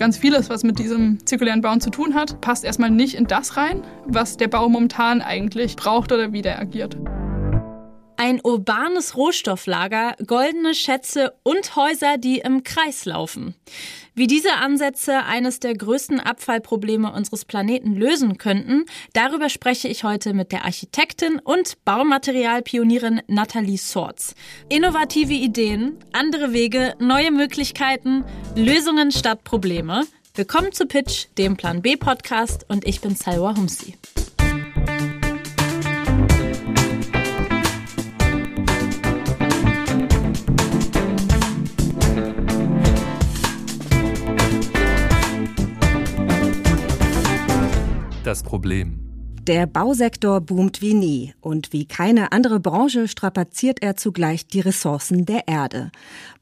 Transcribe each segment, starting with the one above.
ganz vieles, was mit diesem zirkulären Bauen zu tun hat, passt erstmal nicht in das rein, was der Bau momentan eigentlich braucht oder wie der agiert. Ein urbanes Rohstofflager, goldene Schätze und Häuser, die im Kreis laufen. Wie diese Ansätze eines der größten Abfallprobleme unseres Planeten lösen könnten, darüber spreche ich heute mit der Architektin und Baumaterialpionierin Nathalie Sorts. Innovative Ideen, andere Wege, neue Möglichkeiten, Lösungen statt Probleme. Willkommen zu Pitch, dem Plan B Podcast und ich bin Salwa Humsi. Das Problem. Der Bausektor boomt wie nie und wie keine andere Branche strapaziert er zugleich die Ressourcen der Erde.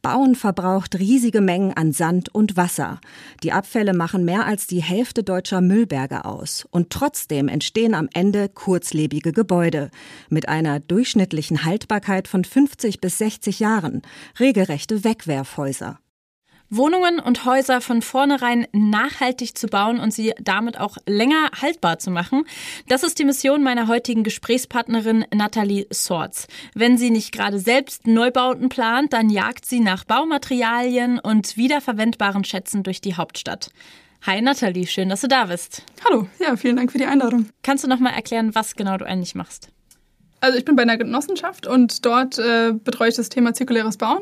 Bauen verbraucht riesige Mengen an Sand und Wasser. Die Abfälle machen mehr als die Hälfte deutscher Müllberge aus. Und trotzdem entstehen am Ende kurzlebige Gebäude mit einer durchschnittlichen Haltbarkeit von 50 bis 60 Jahren, regelrechte Wegwerfhäuser. Wohnungen und Häuser von vornherein nachhaltig zu bauen und sie damit auch länger haltbar zu machen. Das ist die Mission meiner heutigen Gesprächspartnerin Nathalie Sorts. Wenn sie nicht gerade selbst Neubauten plant, dann jagt sie nach Baumaterialien und wiederverwendbaren Schätzen durch die Hauptstadt. Hi Nathalie, schön, dass du da bist. Hallo, ja, vielen Dank für die Einladung. Kannst du noch mal erklären, was genau du eigentlich machst? Also ich bin bei einer Genossenschaft und dort äh, betreue ich das Thema zirkuläres Bauen.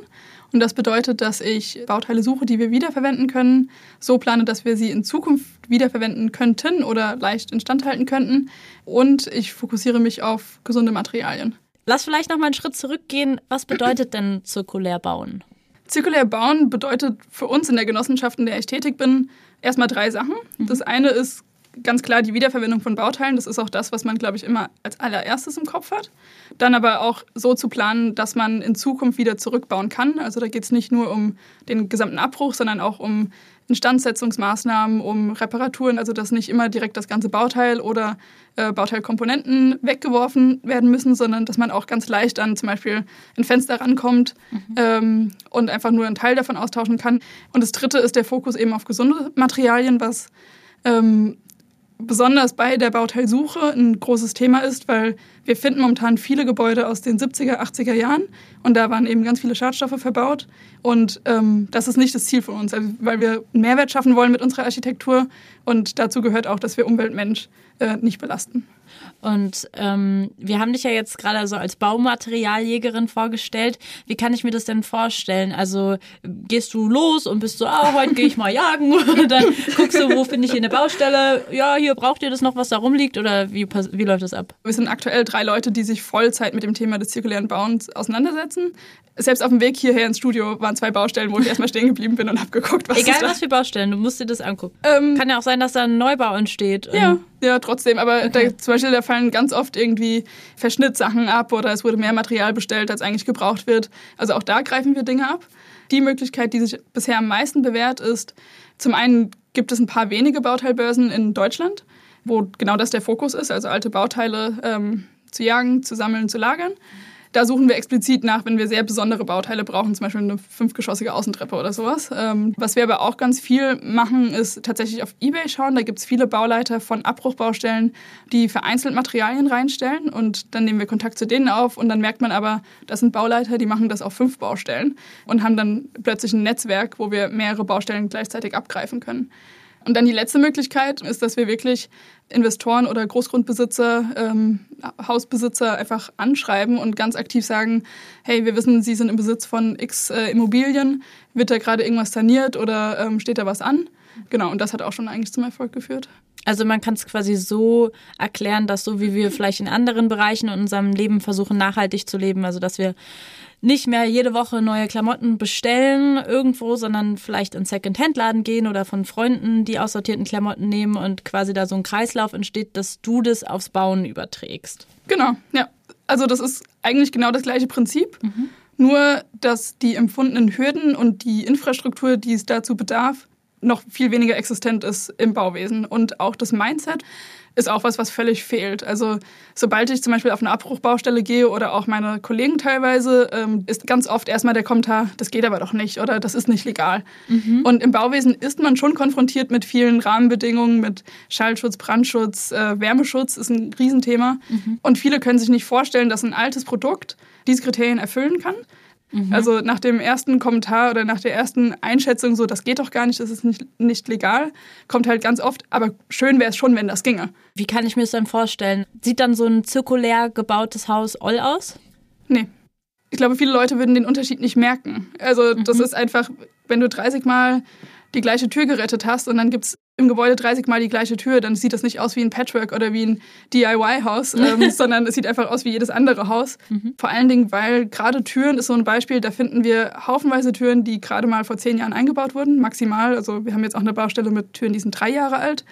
Und das bedeutet, dass ich Bauteile suche, die wir wiederverwenden können, so plane, dass wir sie in Zukunft wiederverwenden könnten oder leicht instand halten könnten. Und ich fokussiere mich auf gesunde Materialien. Lass vielleicht noch mal einen Schritt zurückgehen. Was bedeutet denn zirkulär bauen? Zirkulär bauen bedeutet für uns in der Genossenschaft, in der ich tätig bin, erstmal drei Sachen. Mhm. Das eine ist ganz klar die Wiederverwendung von Bauteilen. Das ist auch das, was man, glaube ich, immer als allererstes im Kopf hat. Dann aber auch so zu planen, dass man in Zukunft wieder zurückbauen kann. Also da geht es nicht nur um den gesamten Abbruch, sondern auch um Instandsetzungsmaßnahmen, um Reparaturen, also dass nicht immer direkt das ganze Bauteil oder äh, Bauteilkomponenten weggeworfen werden müssen, sondern dass man auch ganz leicht an zum Beispiel ein Fenster rankommt mhm. ähm, und einfach nur einen Teil davon austauschen kann. Und das dritte ist der Fokus eben auf gesunde Materialien, was ähm, besonders bei der Bauteilsuche ein großes Thema ist, weil wir finden momentan viele Gebäude aus den 70er, 80er Jahren und da waren eben ganz viele Schadstoffe verbaut und ähm, das ist nicht das Ziel von uns, also, weil wir einen Mehrwert schaffen wollen mit unserer Architektur und dazu gehört auch, dass wir Umweltmensch äh, nicht belasten. Und ähm, wir haben dich ja jetzt gerade so als Baumaterialjägerin vorgestellt. Wie kann ich mir das denn vorstellen? Also gehst du los und bist so, ah, heute gehe ich mal jagen. Und dann guckst du, wo finde ich hier eine Baustelle? Ja, hier braucht ihr das noch, was da rumliegt? Oder wie, wie läuft das ab? Wir sind aktuell drei Leute, die sich Vollzeit mit dem Thema des zirkulären Bauens auseinandersetzen. Selbst auf dem Weg hierher ins Studio waren zwei Baustellen, wo ich erstmal stehen geblieben bin und habe geguckt, was Egal was für Baustellen, du musst dir das angucken. Ähm, Kann ja auch sein, dass da ein Neubau entsteht. Ja, ja, trotzdem. Aber okay. da, zum Beispiel, da fallen ganz oft irgendwie Verschnittsachen ab oder es wurde mehr Material bestellt, als eigentlich gebraucht wird. Also auch da greifen wir Dinge ab. Die Möglichkeit, die sich bisher am meisten bewährt, ist, zum einen gibt es ein paar wenige Bauteilbörsen in Deutschland, wo genau das der Fokus ist, also alte Bauteile ähm, zu jagen, zu sammeln, zu lagern. Da suchen wir explizit nach, wenn wir sehr besondere Bauteile brauchen, zum Beispiel eine fünfgeschossige Außentreppe oder sowas. Ähm, was wir aber auch ganz viel machen, ist tatsächlich auf Ebay schauen. Da gibt es viele Bauleiter von Abbruchbaustellen, die vereinzelt Materialien reinstellen und dann nehmen wir Kontakt zu denen auf und dann merkt man aber, das sind Bauleiter, die machen das auf fünf Baustellen und haben dann plötzlich ein Netzwerk, wo wir mehrere Baustellen gleichzeitig abgreifen können. Und dann die letzte Möglichkeit ist, dass wir wirklich Investoren oder Großgrundbesitzer, ähm, Hausbesitzer einfach anschreiben und ganz aktiv sagen, hey, wir wissen, Sie sind im Besitz von X äh, Immobilien, wird da gerade irgendwas saniert oder ähm, steht da was an? Genau, und das hat auch schon eigentlich zum Erfolg geführt. Also man kann es quasi so erklären, dass so wie wir vielleicht in anderen Bereichen in unserem Leben versuchen, nachhaltig zu leben, also dass wir nicht mehr jede Woche neue Klamotten bestellen irgendwo, sondern vielleicht in Second-Hand-Laden gehen oder von Freunden die aussortierten Klamotten nehmen und quasi da so ein Kreislauf entsteht, dass du das aufs Bauen überträgst. Genau, ja. Also das ist eigentlich genau das gleiche Prinzip. Mhm. Nur, dass die empfundenen Hürden und die Infrastruktur, die es dazu bedarf, noch viel weniger existent ist im Bauwesen. Und auch das Mindset ist auch was, was völlig fehlt. Also sobald ich zum Beispiel auf eine Abbruchbaustelle gehe oder auch meine Kollegen teilweise, ähm, ist ganz oft erstmal der Kommentar, das geht aber doch nicht oder das ist nicht legal. Mhm. Und im Bauwesen ist man schon konfrontiert mit vielen Rahmenbedingungen, mit Schallschutz, Brandschutz, äh, Wärmeschutz ist ein Riesenthema. Mhm. Und viele können sich nicht vorstellen, dass ein altes Produkt diese Kriterien erfüllen kann. Mhm. Also nach dem ersten Kommentar oder nach der ersten Einschätzung, so, das geht doch gar nicht, das ist nicht, nicht legal, kommt halt ganz oft, aber schön wäre es schon, wenn das ginge. Wie kann ich mir das dann vorstellen? Sieht dann so ein zirkulär gebautes Haus all aus? Nee. Ich glaube, viele Leute würden den Unterschied nicht merken. Also das mhm. ist einfach, wenn du 30 Mal die gleiche Tür gerettet hast und dann gibt es im Gebäude 30 Mal die gleiche Tür, dann sieht das nicht aus wie ein Patchwork oder wie ein DIY-Haus, ähm, sondern es sieht einfach aus wie jedes andere Haus. Mhm. Vor allen Dingen, weil gerade Türen ist so ein Beispiel, da finden wir haufenweise Türen, die gerade mal vor zehn Jahren eingebaut wurden, maximal. Also wir haben jetzt auch eine Baustelle mit Türen, die sind drei Jahre alt.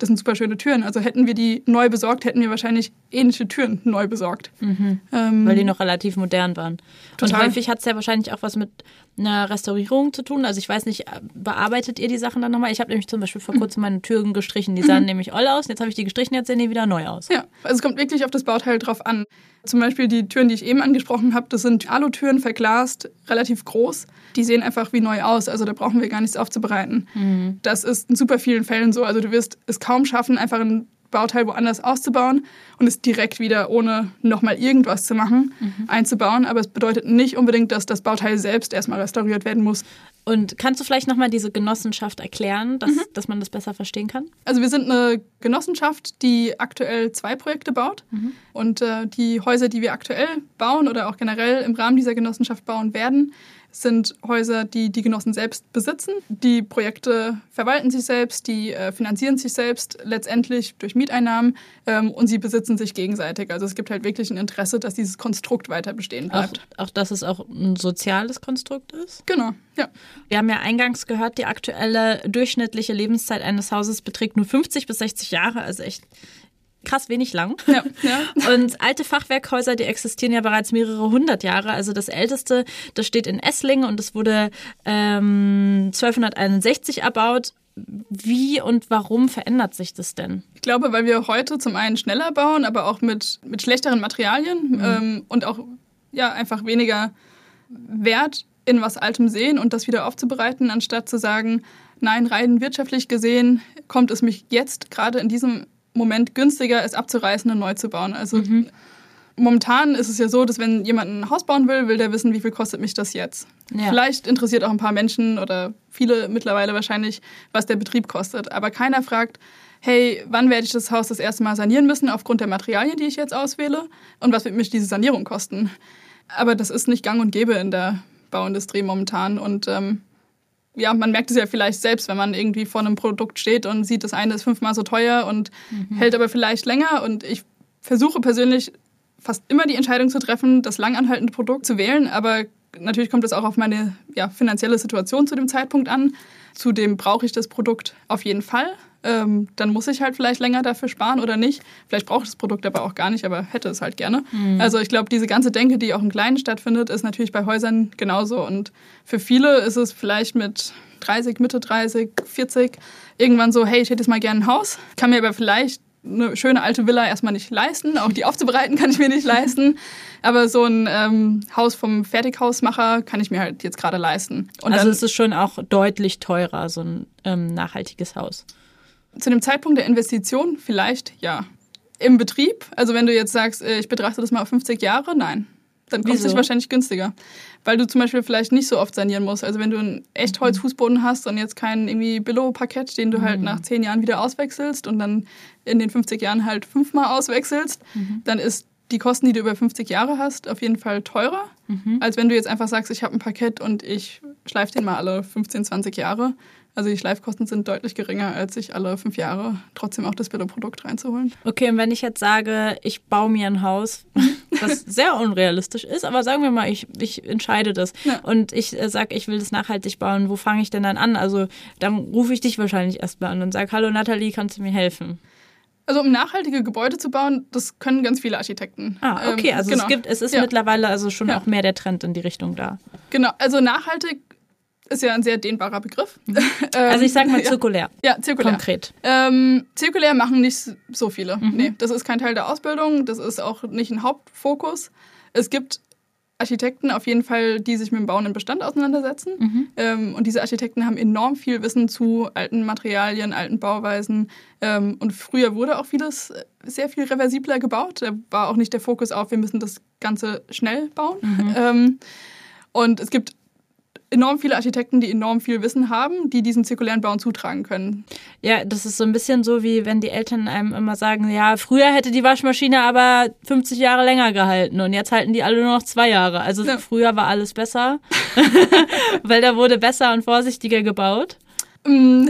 Das sind super schöne Türen. Also hätten wir die neu besorgt, hätten wir wahrscheinlich ähnliche Türen neu besorgt. Mhm. Ähm, Weil die noch relativ modern waren. Total. Und häufig hat es ja wahrscheinlich auch was mit einer Restaurierung zu tun. Also ich weiß nicht, bearbeitet ihr die Sachen dann nochmal? Ich habe nämlich zum Beispiel vor kurzem meine Türen gestrichen. Die sahen mhm. nämlich all aus. Jetzt habe ich die gestrichen, jetzt sehen die wieder neu aus. Ja, also es kommt wirklich auf das Bauteil drauf an. Zum Beispiel die Türen, die ich eben angesprochen habe, das sind Alutüren, verglast, relativ groß. Die sehen einfach wie neu aus, also da brauchen wir gar nichts aufzubereiten. Mhm. Das ist in super vielen Fällen so. Also du wirst es kaum schaffen, einfach ein Bauteil woanders auszubauen und es direkt wieder, ohne nochmal irgendwas zu machen, mhm. einzubauen. Aber es bedeutet nicht unbedingt, dass das Bauteil selbst erstmal restauriert werden muss. Und kannst du vielleicht nochmal diese Genossenschaft erklären, dass, mhm. dass man das besser verstehen kann? Also wir sind eine Genossenschaft, die aktuell zwei Projekte baut. Mhm. Und äh, die Häuser, die wir aktuell bauen oder auch generell im Rahmen dieser Genossenschaft bauen werden, sind Häuser, die die Genossen selbst besitzen. Die Projekte verwalten sich selbst, die äh, finanzieren sich selbst letztendlich durch Mieteinnahmen ähm, und sie besitzen sich gegenseitig. Also es gibt halt wirklich ein Interesse, dass dieses Konstrukt weiter bestehen bleibt. Auch, auch dass es auch ein soziales Konstrukt ist? Genau, ja. Wir haben ja eingangs gehört, die aktuelle durchschnittliche Lebenszeit eines Hauses beträgt nur 50 bis 60 Jahre, also echt krass wenig lang. Ja, ja. Und alte Fachwerkhäuser, die existieren ja bereits mehrere hundert Jahre. Also das älteste, das steht in Esslingen und es wurde ähm, 1261 erbaut. Wie und warum verändert sich das denn? Ich glaube, weil wir heute zum einen schneller bauen, aber auch mit, mit schlechteren Materialien mhm. ähm, und auch ja, einfach weniger Wert in was Altem sehen und das wieder aufzubereiten, anstatt zu sagen, nein, rein wirtschaftlich gesehen kommt es mich jetzt gerade in diesem Moment günstiger, es abzureißen und neu zu bauen. Also mhm. momentan ist es ja so, dass wenn jemand ein Haus bauen will, will der wissen, wie viel kostet mich das jetzt. Ja. Vielleicht interessiert auch ein paar Menschen oder viele mittlerweile wahrscheinlich, was der Betrieb kostet. Aber keiner fragt, hey, wann werde ich das Haus das erste Mal sanieren müssen aufgrund der Materialien, die ich jetzt auswähle? Und was wird mich diese Sanierung kosten? Aber das ist nicht gang und gäbe in der Bauindustrie momentan. Und ähm, ja, man merkt es ja vielleicht selbst, wenn man irgendwie vor einem Produkt steht und sieht, das eine ist fünfmal so teuer und mhm. hält aber vielleicht länger. Und ich versuche persönlich fast immer die Entscheidung zu treffen, das langanhaltende Produkt zu wählen. Aber natürlich kommt es auch auf meine ja, finanzielle Situation zu dem Zeitpunkt an. Zudem brauche ich das Produkt auf jeden Fall ähm, dann muss ich halt vielleicht länger dafür sparen oder nicht. Vielleicht braucht das Produkt aber auch gar nicht, aber hätte es halt gerne. Mhm. Also ich glaube, diese ganze Denke, die auch im Kleinen stattfindet, ist natürlich bei Häusern genauso. Und für viele ist es vielleicht mit 30, Mitte 30, 40 irgendwann so, hey, ich hätte jetzt mal gerne ein Haus, kann mir aber vielleicht eine schöne alte Villa erstmal nicht leisten. Auch die aufzubereiten kann ich mir nicht leisten. Aber so ein ähm, Haus vom Fertighausmacher kann ich mir halt jetzt gerade leisten. Und also es ist schon auch deutlich teurer, so ein ähm, nachhaltiges Haus. Zu dem Zeitpunkt der Investition vielleicht ja. Im Betrieb, also wenn du jetzt sagst, äh, ich betrachte das mal auf 50 Jahre, nein. Dann kommt es wahrscheinlich günstiger. Weil du zum Beispiel vielleicht nicht so oft sanieren musst. Also wenn du einen Echtholzfußboden mhm. hast und jetzt keinen irgendwie Billo-Parkett, den du halt mhm. nach 10 Jahren wieder auswechselst und dann in den 50 Jahren halt fünfmal auswechselst, mhm. dann ist die Kosten, die du über 50 Jahre hast, auf jeden Fall teurer, mhm. als wenn du jetzt einfach sagst, ich habe ein Parkett und ich schleife den mal alle 15, 20 Jahre. Also die Schleifkosten sind deutlich geringer, als sich alle fünf Jahre trotzdem auch das Billo-Produkt reinzuholen. Okay, und wenn ich jetzt sage, ich baue mir ein Haus, was sehr unrealistisch ist, aber sagen wir mal, ich, ich entscheide das ja. und ich äh, sage, ich will das nachhaltig bauen, wo fange ich denn dann an? Also dann rufe ich dich wahrscheinlich erstmal an und sage, hallo Nathalie, kannst du mir helfen? Also um nachhaltige Gebäude zu bauen, das können ganz viele Architekten. Ah, okay, ähm, also genau. es gibt, es ist ja. mittlerweile also schon ja. auch mehr der Trend in die Richtung da. Genau, also nachhaltig ist ja ein sehr dehnbarer Begriff. Mhm. also ich sage mal zirkulär. Ja, ja zirkulär. Konkret. Ähm, zirkulär machen nicht so viele. Mhm. Nee, das ist kein Teil der Ausbildung, das ist auch nicht ein Hauptfokus. Es gibt Architekten auf jeden Fall, die sich mit dem Bauen im Bestand auseinandersetzen. Mhm. Ähm, und diese Architekten haben enorm viel Wissen zu alten Materialien, alten Bauweisen. Ähm, und früher wurde auch vieles sehr viel reversibler gebaut. Da war auch nicht der Fokus auf, wir müssen das Ganze schnell bauen. Mhm. Ähm, und es gibt enorm viele Architekten, die enorm viel Wissen haben, die diesen zirkulären Bauen zutragen können. Ja, das ist so ein bisschen so, wie wenn die Eltern einem immer sagen, ja, früher hätte die Waschmaschine aber 50 Jahre länger gehalten und jetzt halten die alle nur noch zwei Jahre. Also ja. früher war alles besser, weil da wurde besser und vorsichtiger gebaut. Mm,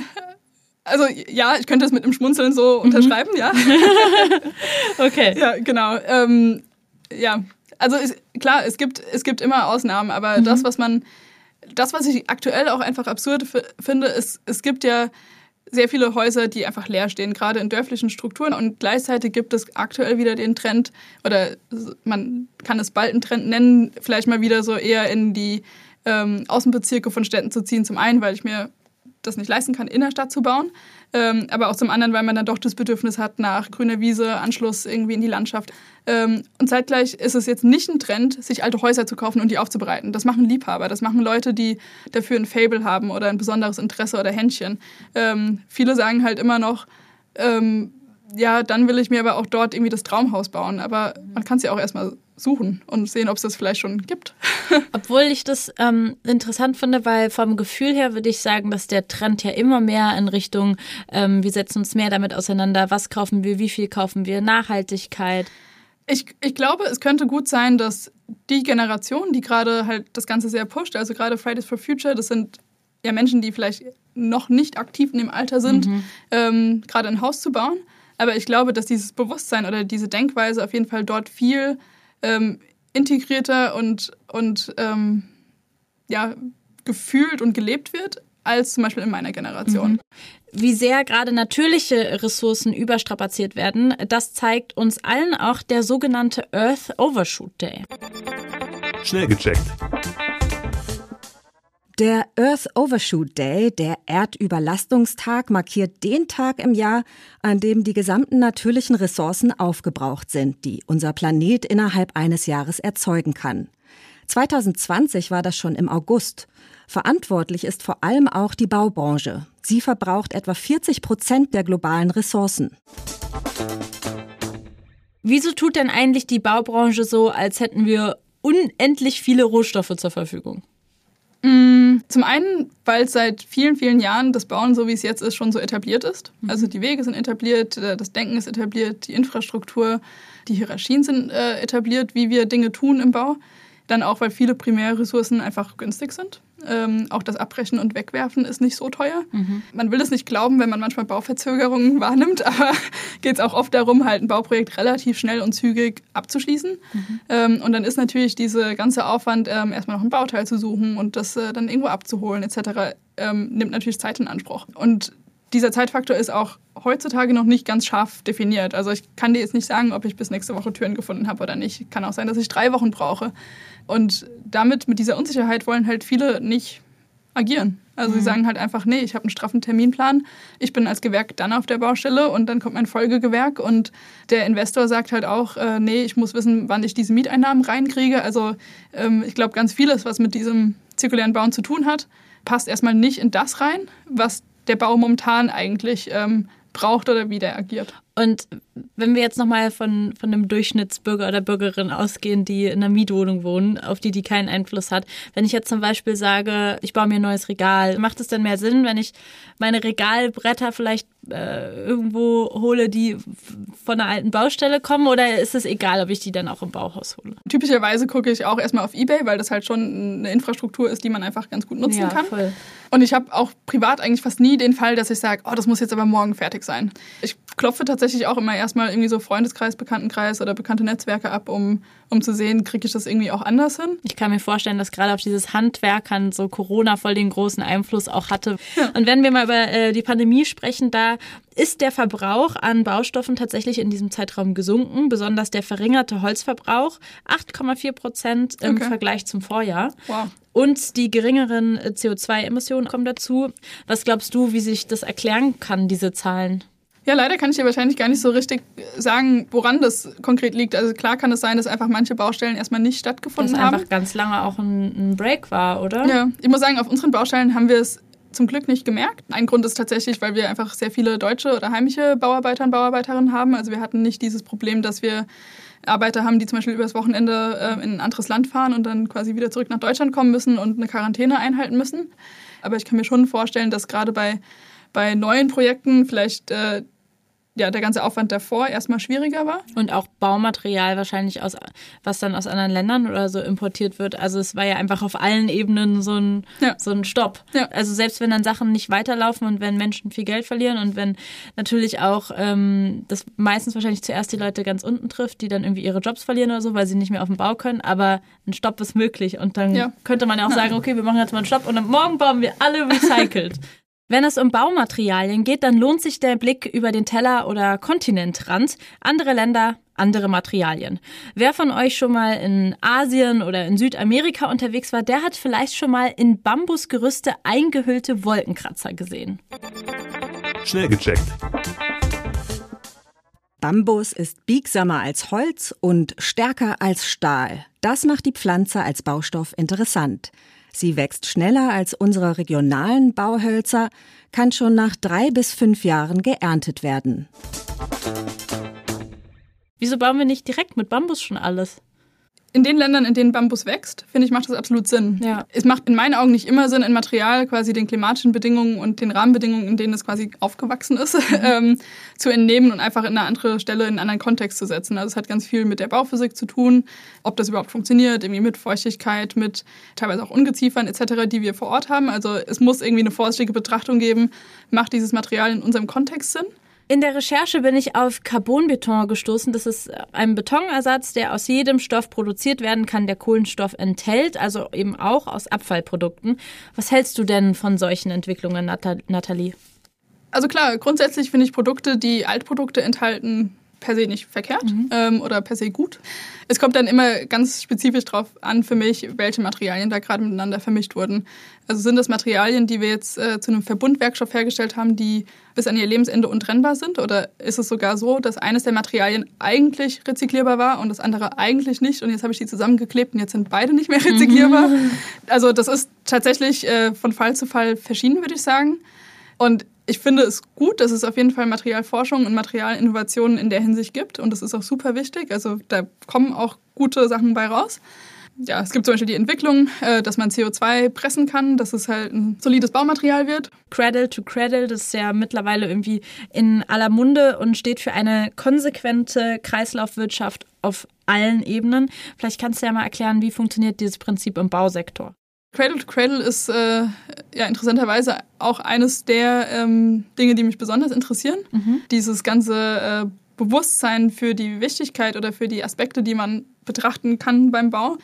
also ja, ich könnte das mit einem Schmunzeln so mhm. unterschreiben, ja. okay. Ja, genau. Ähm, ja, also ist, klar, es gibt, es gibt immer Ausnahmen, aber mhm. das, was man das, was ich aktuell auch einfach absurd finde, ist, es gibt ja sehr viele Häuser, die einfach leer stehen, gerade in dörflichen Strukturen. Und gleichzeitig gibt es aktuell wieder den Trend, oder man kann es bald einen Trend nennen, vielleicht mal wieder so eher in die ähm, Außenbezirke von Städten zu ziehen. Zum einen, weil ich mir das nicht leisten kann, in der Stadt zu bauen. Ähm, aber auch zum anderen, weil man dann doch das Bedürfnis hat nach grüner Wiese, Anschluss irgendwie in die Landschaft. Ähm, und zeitgleich ist es jetzt nicht ein Trend, sich alte Häuser zu kaufen und die aufzubereiten. Das machen Liebhaber, das machen Leute, die dafür ein Fable haben oder ein besonderes Interesse oder Händchen. Ähm, viele sagen halt immer noch, ähm, ja, dann will ich mir aber auch dort irgendwie das Traumhaus bauen. Aber man kann es ja auch erstmal suchen und sehen, ob es das vielleicht schon gibt. Obwohl ich das ähm, interessant finde, weil vom Gefühl her würde ich sagen, dass der Trend ja immer mehr in Richtung, ähm, wir setzen uns mehr damit auseinander, was kaufen wir, wie viel kaufen wir, Nachhaltigkeit. Ich, ich glaube, es könnte gut sein, dass die Generation, die gerade halt das Ganze sehr pusht, also gerade Fridays for Future, das sind ja Menschen, die vielleicht noch nicht aktiv in dem Alter sind, mhm. ähm, gerade ein Haus zu bauen. Aber ich glaube, dass dieses Bewusstsein oder diese Denkweise auf jeden Fall dort viel ähm, integrierter und, und ähm, ja, gefühlt und gelebt wird als zum Beispiel in meiner Generation. Mhm. Wie sehr gerade natürliche Ressourcen überstrapaziert werden, das zeigt uns allen auch der sogenannte Earth Overshoot Day. Schnell gecheckt. Der Earth Overshoot Day, der Erdüberlastungstag, markiert den Tag im Jahr, an dem die gesamten natürlichen Ressourcen aufgebraucht sind, die unser Planet innerhalb eines Jahres erzeugen kann. 2020 war das schon im August. Verantwortlich ist vor allem auch die Baubranche. Sie verbraucht etwa 40 Prozent der globalen Ressourcen. Wieso tut denn eigentlich die Baubranche so, als hätten wir unendlich viele Rohstoffe zur Verfügung? Mm, zum einen, weil seit vielen, vielen Jahren das Bauen, so wie es jetzt ist, schon so etabliert ist. Mhm. Also die Wege sind etabliert, äh, das Denken ist etabliert, die Infrastruktur, die Hierarchien sind äh, etabliert, wie wir Dinge tun im Bau. Dann auch, weil viele Primärressourcen einfach günstig sind. Ähm, auch das Abbrechen und Wegwerfen ist nicht so teuer. Mhm. Man will es nicht glauben, wenn man manchmal Bauverzögerungen wahrnimmt, aber geht es auch oft darum, halt ein Bauprojekt relativ schnell und zügig abzuschließen. Mhm. Ähm, und dann ist natürlich dieser ganze Aufwand, ähm, erstmal noch ein Bauteil zu suchen und das äh, dann irgendwo abzuholen etc., ähm, nimmt natürlich Zeit in Anspruch. Und dieser Zeitfaktor ist auch heutzutage noch nicht ganz scharf definiert. Also ich kann dir jetzt nicht sagen, ob ich bis nächste Woche Türen gefunden habe oder nicht. Kann auch sein, dass ich drei Wochen brauche. Und damit, mit dieser Unsicherheit, wollen halt viele nicht agieren. Also mhm. sie sagen halt einfach, nee, ich habe einen straffen Terminplan, ich bin als Gewerk dann auf der Baustelle und dann kommt mein Folgegewerk und der Investor sagt halt auch, äh, nee, ich muss wissen, wann ich diese Mieteinnahmen reinkriege. Also ähm, ich glaube, ganz vieles, was mit diesem zirkulären Bauen zu tun hat, passt erstmal nicht in das rein, was der Bau momentan eigentlich ähm, braucht oder wie der agiert. Und wenn wir jetzt nochmal von, von einem Durchschnittsbürger oder Bürgerin ausgehen, die in einer Mietwohnung wohnen, auf die die keinen Einfluss hat. Wenn ich jetzt zum Beispiel sage, ich baue mir ein neues Regal, macht es denn mehr Sinn, wenn ich meine Regalbretter vielleicht äh, irgendwo hole, die von einer alten Baustelle kommen oder ist es egal, ob ich die dann auch im Bauhaus hole? Typischerweise gucke ich auch erstmal auf Ebay, weil das halt schon eine Infrastruktur ist, die man einfach ganz gut nutzen ja, kann. Voll. Und ich habe auch privat eigentlich fast nie den Fall, dass ich sage, oh, das muss jetzt aber morgen fertig sein. Ich klopfe tatsächlich auch immer erstmal irgendwie so Freundeskreis, Bekanntenkreis oder bekannte Netzwerke ab, um, um zu sehen, kriege ich das irgendwie auch anders hin. Ich kann mir vorstellen, dass gerade auf dieses Handwerkern so Corona voll den großen Einfluss auch hatte. Ja. Und wenn wir mal über äh, die Pandemie sprechen, da ist der Verbrauch an Baustoffen tatsächlich in diesem Zeitraum gesunken, besonders der verringerte Holzverbrauch, 8,4 Prozent im okay. Vergleich zum Vorjahr. Wow. Und die geringeren äh, CO2-Emissionen kommen dazu. Was glaubst du, wie sich das erklären kann, diese Zahlen? Ja, leider kann ich dir wahrscheinlich gar nicht so richtig sagen, woran das konkret liegt. Also klar kann es sein, dass einfach manche Baustellen erstmal nicht stattgefunden dass haben. einfach ganz lange auch ein, ein Break war, oder? Ja, ich muss sagen, auf unseren Baustellen haben wir es zum Glück nicht gemerkt. Ein Grund ist tatsächlich, weil wir einfach sehr viele deutsche oder heimische Bauarbeiter und Bauarbeiterinnen haben. Also wir hatten nicht dieses Problem, dass wir Arbeiter haben, die zum Beispiel übers Wochenende äh, in ein anderes Land fahren und dann quasi wieder zurück nach Deutschland kommen müssen und eine Quarantäne einhalten müssen. Aber ich kann mir schon vorstellen, dass gerade bei, bei neuen Projekten vielleicht äh, ja, der ganze Aufwand davor erstmal schwieriger war. Und auch Baumaterial wahrscheinlich aus, was dann aus anderen Ländern oder so importiert wird. Also es war ja einfach auf allen Ebenen so ein, ja. so ein Stopp. Ja. Also selbst wenn dann Sachen nicht weiterlaufen und wenn Menschen viel Geld verlieren und wenn natürlich auch ähm, das meistens wahrscheinlich zuerst die Leute ganz unten trifft, die dann irgendwie ihre Jobs verlieren oder so, weil sie nicht mehr auf dem Bau können. Aber ein Stopp ist möglich. Und dann ja. könnte man ja auch sagen, okay, wir machen jetzt mal einen Stopp und dann morgen bauen wir alle recycelt. Wenn es um Baumaterialien geht, dann lohnt sich der Blick über den Teller- oder Kontinentrand. Andere Länder, andere Materialien. Wer von euch schon mal in Asien oder in Südamerika unterwegs war, der hat vielleicht schon mal in Bambusgerüste eingehüllte Wolkenkratzer gesehen. Schnell gecheckt. Bambus ist biegsamer als Holz und stärker als Stahl. Das macht die Pflanze als Baustoff interessant. Sie wächst schneller als unsere regionalen Bauhölzer, kann schon nach drei bis fünf Jahren geerntet werden. Wieso bauen wir nicht direkt mit Bambus schon alles? In den Ländern, in denen Bambus wächst, finde ich, macht das absolut Sinn. Ja. Es macht in meinen Augen nicht immer Sinn, ein Material quasi den klimatischen Bedingungen und den Rahmenbedingungen, in denen es quasi aufgewachsen ist, mhm. ähm, zu entnehmen und einfach in eine andere Stelle, in einen anderen Kontext zu setzen. Also es hat ganz viel mit der Bauphysik zu tun, ob das überhaupt funktioniert, irgendwie mit Feuchtigkeit, mit teilweise auch Ungeziefern etc., die wir vor Ort haben. Also es muss irgendwie eine vorsichtige Betrachtung geben, macht dieses Material in unserem Kontext Sinn? In der Recherche bin ich auf Carbonbeton gestoßen. Das ist ein Betonersatz, der aus jedem Stoff produziert werden kann, der Kohlenstoff enthält, also eben auch aus Abfallprodukten. Was hältst du denn von solchen Entwicklungen, Nathalie? Also klar, grundsätzlich finde ich Produkte, die Altprodukte enthalten, per se nicht verkehrt mhm. ähm, oder per se gut. Es kommt dann immer ganz spezifisch darauf an für mich, welche Materialien da gerade miteinander vermischt wurden. Also sind das Materialien, die wir jetzt äh, zu einem Verbundwerkstoff hergestellt haben, die bis an ihr Lebensende untrennbar sind? Oder ist es sogar so, dass eines der Materialien eigentlich rezyklierbar war und das andere eigentlich nicht? Und jetzt habe ich die zusammengeklebt und jetzt sind beide nicht mehr rezyklierbar. Mhm. Also das ist tatsächlich äh, von Fall zu Fall verschieden, würde ich sagen. Und ich finde es gut, dass es auf jeden Fall Materialforschung und Materialinnovationen in der Hinsicht gibt. Und das ist auch super wichtig. Also da kommen auch gute Sachen bei raus. Ja, es gibt zum Beispiel die Entwicklung, äh, dass man CO2 pressen kann, dass es halt ein solides Baumaterial wird. Cradle to Cradle, das ist ja mittlerweile irgendwie in aller Munde und steht für eine konsequente Kreislaufwirtschaft auf allen Ebenen. Vielleicht kannst du ja mal erklären, wie funktioniert dieses Prinzip im Bausektor. Cradle to Cradle ist äh, ja interessanterweise auch eines der ähm, Dinge, die mich besonders interessieren. Mhm. Dieses ganze äh, Bewusstsein für die Wichtigkeit oder für die Aspekte, die man betrachten kann beim Bau.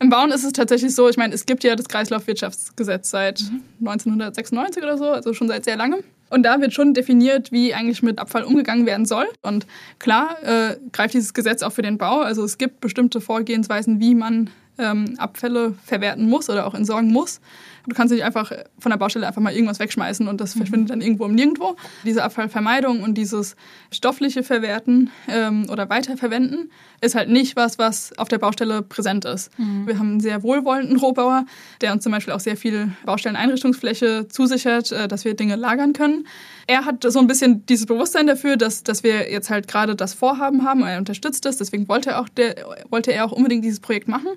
Im Bauen ist es tatsächlich so, ich meine, es gibt ja das Kreislaufwirtschaftsgesetz seit mhm. 1996 oder so, also schon seit sehr langem. Und da wird schon definiert, wie eigentlich mit Abfall umgegangen werden soll. Und klar äh, greift dieses Gesetz auch für den Bau. Also es gibt bestimmte Vorgehensweisen, wie man ähm, Abfälle verwerten muss oder auch entsorgen muss. Du kannst nicht einfach von der Baustelle einfach mal irgendwas wegschmeißen und das mhm. verschwindet dann irgendwo im Nirgendwo. Diese Abfallvermeidung und dieses stoffliche Verwerten ähm, oder Weiterverwenden ist halt nicht was, was auf der Baustelle präsent ist. Mhm. Wir haben einen sehr wohlwollenden Rohbauer, der uns zum Beispiel auch sehr viel Baustelleneinrichtungsfläche zusichert, äh, dass wir Dinge lagern können. Er hat so ein bisschen dieses Bewusstsein dafür, dass, dass wir jetzt halt gerade das Vorhaben haben. Er unterstützt das, deswegen wollte er, auch der, wollte er auch unbedingt dieses Projekt machen.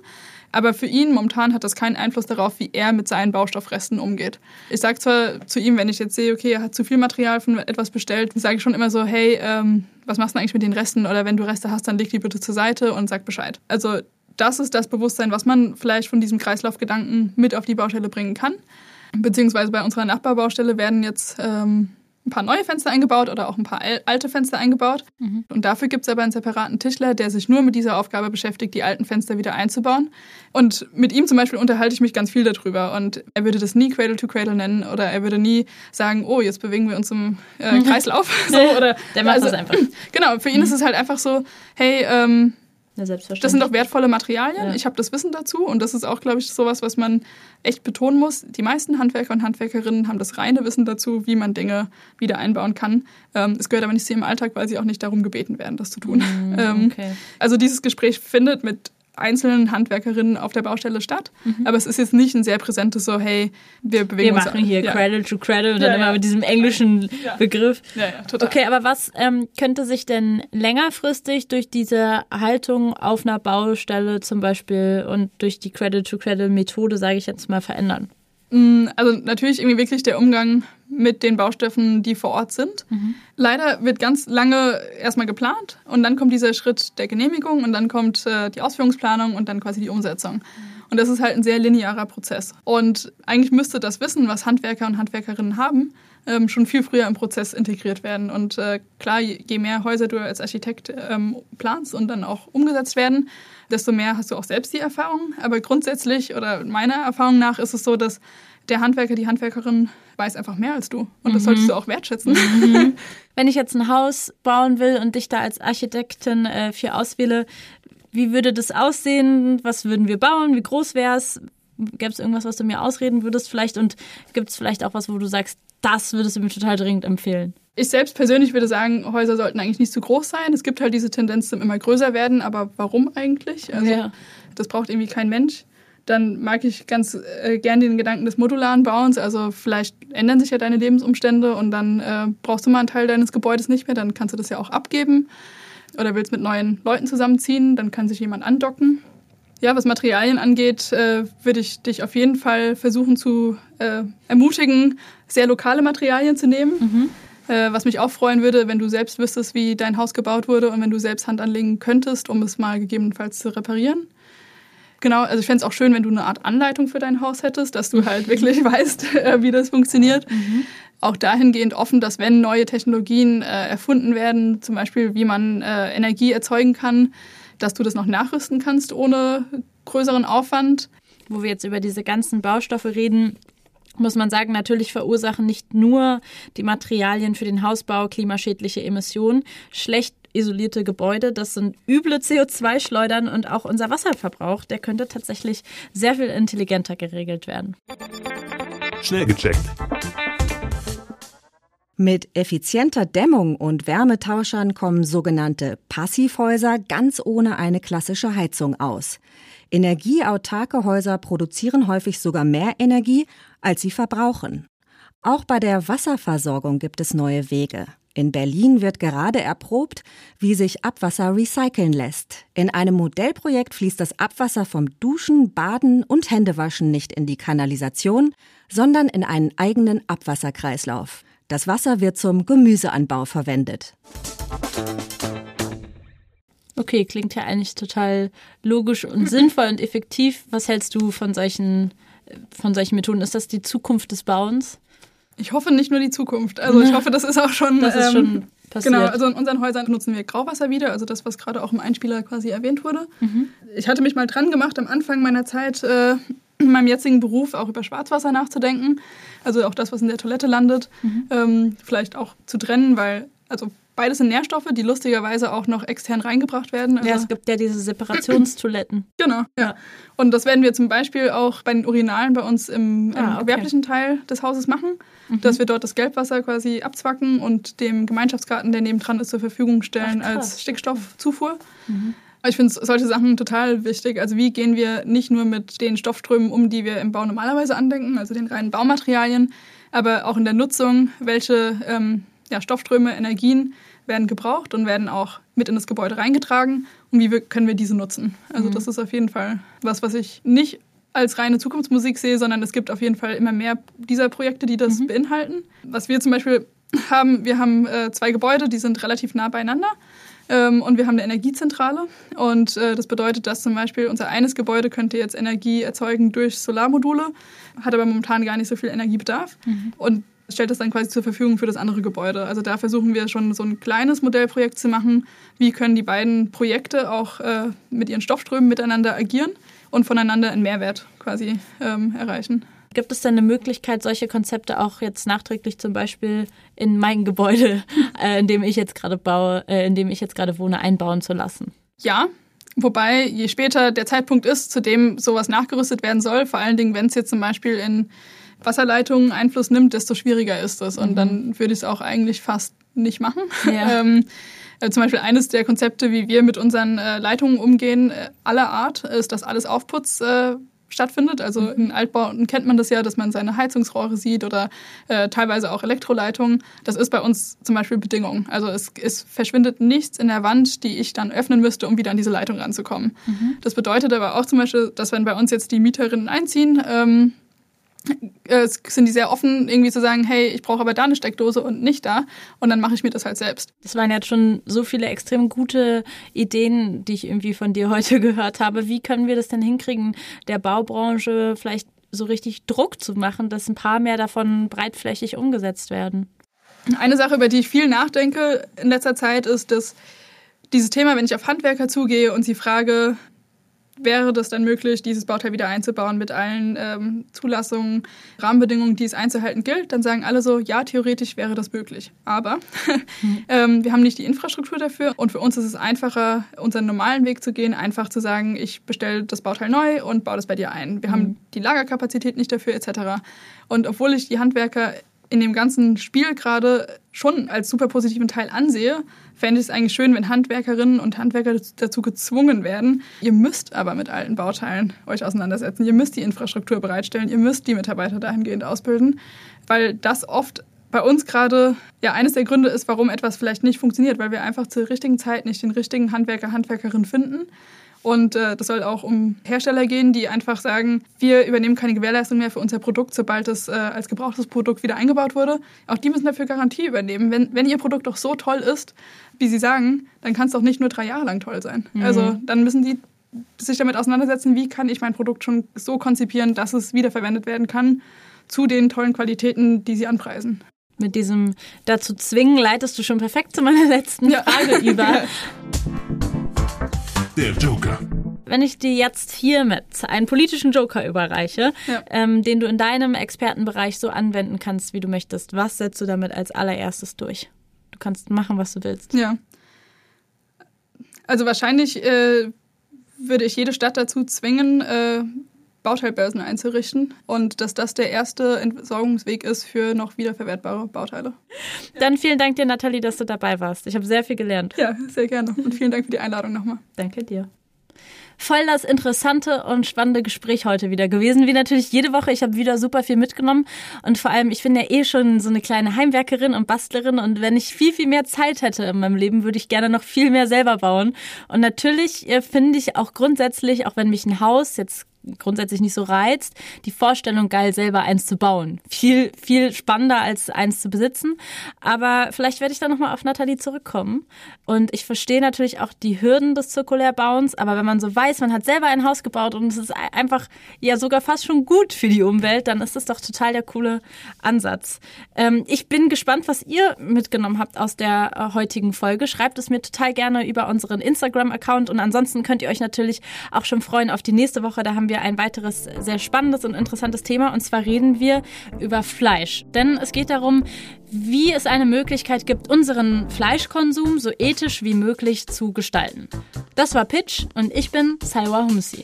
Aber für ihn momentan hat das keinen Einfluss darauf, wie er mit seinen Baustoffresten umgeht. Ich sage zwar zu ihm, wenn ich jetzt sehe, okay, er hat zu viel Material von etwas bestellt, sage ich schon immer so, hey, ähm, was machst du eigentlich mit den Resten? Oder wenn du Reste hast, dann leg die bitte zur Seite und sag Bescheid. Also das ist das Bewusstsein, was man vielleicht von diesem Kreislaufgedanken mit auf die Baustelle bringen kann. Beziehungsweise bei unserer Nachbarbaustelle werden jetzt ähm, ein paar neue Fenster eingebaut oder auch ein paar alte Fenster eingebaut. Mhm. Und dafür gibt es aber einen separaten Tischler, der sich nur mit dieser Aufgabe beschäftigt, die alten Fenster wieder einzubauen. Und mit ihm zum Beispiel unterhalte ich mich ganz viel darüber. Und er würde das nie Cradle to Cradle nennen oder er würde nie sagen, oh, jetzt bewegen wir uns im äh, mhm. Kreislauf. so, oder, der macht also, das einfach. Genau, für ihn mhm. ist es halt einfach so, hey, ähm, Ja, selbstverständlich. Das sind doch wertvolle Materialien. Ja. Ich habe das Wissen dazu und das ist auch, glaube ich, sowas, was man echt betonen muss. Die meisten Handwerker und Handwerkerinnen haben das reine Wissen dazu, wie man Dinge wieder einbauen kann. Ähm, es gehört aber nicht zu ihrem Alltag, weil sie auch nicht darum gebeten werden, das zu tun. Mhm, okay. Also dieses Gespräch findet mit einzelnen Handwerkerinnen auf der Baustelle statt. Aber es ist jetzt nicht ein sehr präsentes so, hey, wir bewegen Mhm. Wir uns. machen hier ja. Cradle to Cradle und Ja, dann ja. immer mit diesem englischen. Begriff. Ja, total. Okay, aber was ähm, könnte sich denn längerfristig durch diese Haltung auf einer Baustelle zum Beispiel und durch die Cradle-to-Cradle-Methode, sage ich jetzt mal, verändern? Mm, Also natürlich irgendwie wirklich der Umgang mit den Baustoffen, die vor Ort sind. Leider wird ganz lange erstmal geplant und dann kommt dieser Schritt der Genehmigung und dann kommt äh, die Ausführungsplanung und dann quasi die Umsetzung. Und das ist halt ein sehr linearer Prozess. Und eigentlich müsste das Wissen, was Handwerker und Handwerkerinnen haben, ähm, schon viel früher im Prozess integriert werden. Und äh, klar, je je mehr Häuser du als Architekt ähm, planst und dann auch umgesetzt werden, desto mehr hast du auch selbst die Erfahrung. Aber grundsätzlich oder meiner Erfahrung nach ist es so, dass der Handwerker, die Handwerkerin weiß einfach mehr als du. Und das solltest du auch wertschätzen. Wenn ich jetzt ein Haus bauen will und dich da als Architektin äh, für auswähle, wie würde das aussehen? Was würden wir bauen? Wie groß wäre es? Gäbe es irgendwas, was du mir ausreden würdest vielleicht? Und gibt es vielleicht auch was, wo du sagst, das würdest du mir total dringend empfehlen? Ich selbst persönlich würde sagen, Häuser sollten eigentlich nicht zu groß sein. Es gibt halt diese Tendenz zum immer größer werden, aber warum eigentlich? Also Ja. das braucht irgendwie kein Mensch. Dann mag ich ganz äh, gern den Gedanken des modularen Bauens. Also vielleicht ändern sich ja deine Lebensumstände und dann äh, brauchst du mal einen Teil deines Gebäudes nicht mehr, dann kannst du das ja auch abgeben. Oder willst mit neuen Leuten zusammenziehen, dann kann sich jemand andocken. Ja, was Materialien angeht, äh, würde ich dich auf jeden Fall versuchen zu äh, ermutigen, sehr lokale Materialien zu nehmen. Äh, was mich auch freuen würde, wenn du selbst wüsstest, wie dein Haus gebaut wurde und wenn du selbst Hand anlegen könntest, um es mal gegebenenfalls zu reparieren. Genau, also ich fände es auch schön, wenn du eine Art Anleitung für dein Haus hättest, dass du halt wirklich weißt, äh, wie das funktioniert. Auch dahingehend offen, dass wenn neue Technologien äh, erfunden werden, zum Beispiel wie man äh, Energie erzeugen kann, dass du das noch nachrüsten kannst ohne größeren Aufwand. wo wir jetzt über diese ganzen Baustoffe reden, muss man sagen, natürlich verursachen nicht nur die Materialien für den Hausbau klimaschädliche Emissionen, schlecht isolierte Gebäude, das sind üble CO2-Schleudern und auch unser Wasserverbrauch, der könnte tatsächlich sehr viel intelligenter geregelt werden. Schnell gecheckt. Mit effizienter Dämmung und Wärmetauschern kommen sogenannte Passivhäuser ganz ohne eine klassische Heizung aus. Energieautarke Häuser produzieren häufig sogar mehr Energie, als sie verbrauchen. Auch bei der Wasserversorgung gibt es neue Wege. In Berlin wird gerade erprobt, wie sich Abwasser recyceln lässt. In einem Modellprojekt fließt das Abwasser vom Duschen, Baden und Händewaschen nicht in die Kanalisation, sondern in einen eigenen Abwasserkreislauf. Das Wasser wird zum Gemüseanbau verwendet. Okay, klingt ja eigentlich total logisch und sinnvoll und effektiv. Was hältst du von solchen, von solchen Methoden? Ist das die Zukunft des Bauens? Ich hoffe nicht nur die Zukunft. Also ich hoffe, das ist auch schon. Das ist ähm, schon passiert. Genau, also in unseren Häusern nutzen wir Grauwasser wieder, also das, was gerade auch im Einspieler quasi erwähnt wurde. Ich hatte mich mal dran gemacht, am Anfang meiner Zeit äh, in meinem jetzigen Beruf auch über Schwarzwasser nachzudenken. Also auch das, was in der Toilette landet, ähm, vielleicht auch zu trennen, weil also beides sind Nährstoffe, die lustigerweise auch noch extern reingebracht werden. Also, ja, es gibt ja diese Separationstoiletten. Genau, ja. Und das werden wir zum Beispiel auch bei den Urinalen bei uns im, im Ah, okay. gewerblichen Teil des Hauses machen, dass wir dort das Gelbwasser quasi abzwacken und dem Gemeinschaftsgarten, der nebendran ist, zur Verfügung stellen Ach, als Stickstoffzufuhr. Aber Ich finde solche Sachen total wichtig. Also wie gehen wir nicht nur mit den Stoffströmen um, die wir im Bau normalerweise andenken, also den reinen Baumaterialien, aber auch in der Nutzung, welche ähm, ja, Stoffströme, Energien werden gebraucht und werden auch mit in das Gebäude reingetragen und wie wir, können wir diese nutzen. Also das ist auf jeden Fall was, was ich nicht als reine Zukunftsmusik sehe, sondern es gibt auf jeden Fall immer mehr dieser Projekte, die das beinhalten. Was wir zum Beispiel haben, wir haben äh, zwei Gebäude, die sind relativ nah beieinander. Ähm, und wir haben eine Energiezentrale. Und äh, das bedeutet, dass zum Beispiel unser eines Gebäude könnte jetzt Energie erzeugen durch Solarmodule, hat aber momentan gar nicht so viel Energiebedarf. Und stellt das dann quasi zur Verfügung für das andere Gebäude. Also da versuchen wir schon so ein kleines Modellprojekt zu machen. Wie können die beiden Projekte auch äh, mit ihren Stoffströmen miteinander agieren und voneinander einen Mehrwert quasi ähm, erreichen. Gibt es denn eine Möglichkeit, solche Konzepte auch jetzt nachträglich zum Beispiel in mein Gebäude, äh, in dem ich jetzt gerade baue, äh, in dem ich jetzt gerade wohne, einbauen zu lassen? Ja, Wobei, je später der Zeitpunkt ist, zu dem sowas nachgerüstet werden soll, vor allen Dingen, wenn es jetzt zum Beispiel in Wasserleitungen Einfluss nimmt, desto schwieriger ist es. Und mhm. dann würde ich es auch eigentlich fast nicht machen. Ja. ähm, äh, zum Beispiel eines der Konzepte, wie wir mit unseren äh, Leitungen umgehen, äh, aller Art, ist, dass alles Aufputz äh, stattfindet. Also mhm. in Altbauten kennt man das ja, dass man seine Heizungsrohre sieht oder äh, teilweise auch Elektroleitungen. Das ist bei uns zum Beispiel Bedingung. Also es, es, verschwindet nichts in der Wand, die ich dann öffnen müsste, um wieder an diese Leitung ranzukommen. Mhm. Das bedeutet aber auch zum Beispiel, dass wenn bei uns jetzt die Mieterinnen einziehen, ähm, äh, sind die sehr offen, irgendwie zu sagen, hey, ich brauche aber da eine Steckdose und nicht da. Und dann mache ich mir das halt selbst. Das waren jetzt schon so viele extrem gute Ideen, die ich irgendwie von dir heute gehört habe. Wie können wir das denn hinkriegen, der Baubranche vielleicht so richtig Druck zu machen, dass ein paar mehr davon breitflächig umgesetzt werden? Eine Sache, über die ich viel nachdenke in letzter Zeit, ist, dass dieses Thema, wenn ich auf Handwerker zugehe und sie frage, wäre das dann möglich, dieses Bauteil wieder einzubauen mit allen ähm, Zulassungen, Rahmenbedingungen, die es einzuhalten gilt, dann sagen alle so, ja, theoretisch wäre das möglich. Aber mhm. ähm, wir haben nicht die Infrastruktur dafür und für uns ist es einfacher, unseren normalen Weg zu gehen, einfach zu sagen, ich bestelle das Bauteil neu und baue das bei dir ein. Wir mhm. haben die Lagerkapazität nicht dafür etc. Und obwohl ich die Handwerker in dem ganzen Spiel gerade schon als super positiven Teil ansehe, fände ich es eigentlich schön, wenn Handwerkerinnen und Handwerker dazu gezwungen werden. Ihr müsst aber mit alten Bauteilen euch auseinandersetzen. Ihr müsst die Infrastruktur bereitstellen. Ihr müsst die Mitarbeiter dahingehend ausbilden, weil das oft bei uns gerade ja eines der Gründe ist, warum etwas vielleicht nicht funktioniert, weil wir einfach zur richtigen Zeit nicht den richtigen Handwerker, Handwerkerin finden und äh, das soll auch um Hersteller gehen, die einfach sagen, wir übernehmen keine Gewährleistung mehr für unser Produkt, sobald es äh, als gebrauchtes Produkt wieder eingebaut wurde. Auch die müssen dafür Garantie übernehmen. Wenn, wenn ihr Produkt doch so toll ist, wie sie sagen, dann kann es doch nicht nur drei Jahre lang toll sein. Mhm. Also dann müssen die sich damit auseinandersetzen, wie kann ich mein Produkt schon so konzipieren, dass es wiederverwendet werden kann zu den tollen Qualitäten, die sie anpreisen. Mit diesem dazu zwingen leitest du schon perfekt zu meiner letzten ja. Frage über. Der Joker. Wenn ich dir jetzt hiermit einen politischen Joker überreiche, ja. ähm, den du in deinem Expertenbereich so anwenden kannst, wie du möchtest, was setzt du damit als allererstes durch? Du kannst machen, was du willst. Ja. Also wahrscheinlich äh, würde ich jede Stadt dazu zwingen, äh, Bauteilbörsen einzurichten und dass das der erste Entsorgungsweg ist für noch wiederverwertbare Bauteile. Dann vielen Dank dir, Nathalie, dass du dabei warst. Ich habe sehr viel gelernt. Ja, sehr gerne. Und vielen Dank für die Einladung nochmal. Danke dir voll das interessante und spannende Gespräch heute wieder gewesen. Wie natürlich jede Woche. Ich habe wieder super viel mitgenommen. Und vor allem, ich bin ja eh schon so eine kleine Heimwerkerin und Bastlerin. Und wenn ich viel, viel mehr Zeit hätte in meinem Leben, würde ich gerne noch viel mehr selber bauen. Und natürlich äh, finde ich auch grundsätzlich, auch wenn mich ein Haus jetzt grundsätzlich nicht so reizt, die Vorstellung, geil selber eins zu bauen. Viel, viel spannender als eins zu besitzen. Aber vielleicht werde ich da nochmal auf Nathalie zurückkommen. Und ich verstehe natürlich auch die Hürden des Zirkulärbauens, aber wenn man so weiß, man hat selber ein Haus gebaut und es ist einfach ja sogar fast schon gut für die Umwelt, dann ist das doch total der coole Ansatz. Ähm, ich bin gespannt, was ihr mitgenommen habt aus der äh, heutigen Folge. Schreibt es mir total gerne über unseren Instagram-Account und ansonsten könnt ihr euch natürlich auch schon freuen auf die nächste Woche. Da haben wir wir ein weiteres sehr spannendes und interessantes Thema und zwar reden wir über Fleisch. Denn es geht darum, wie es eine Möglichkeit gibt, unseren Fleischkonsum so ethisch wie möglich zu gestalten. Das war Pitch und ich bin Salwa Humsi.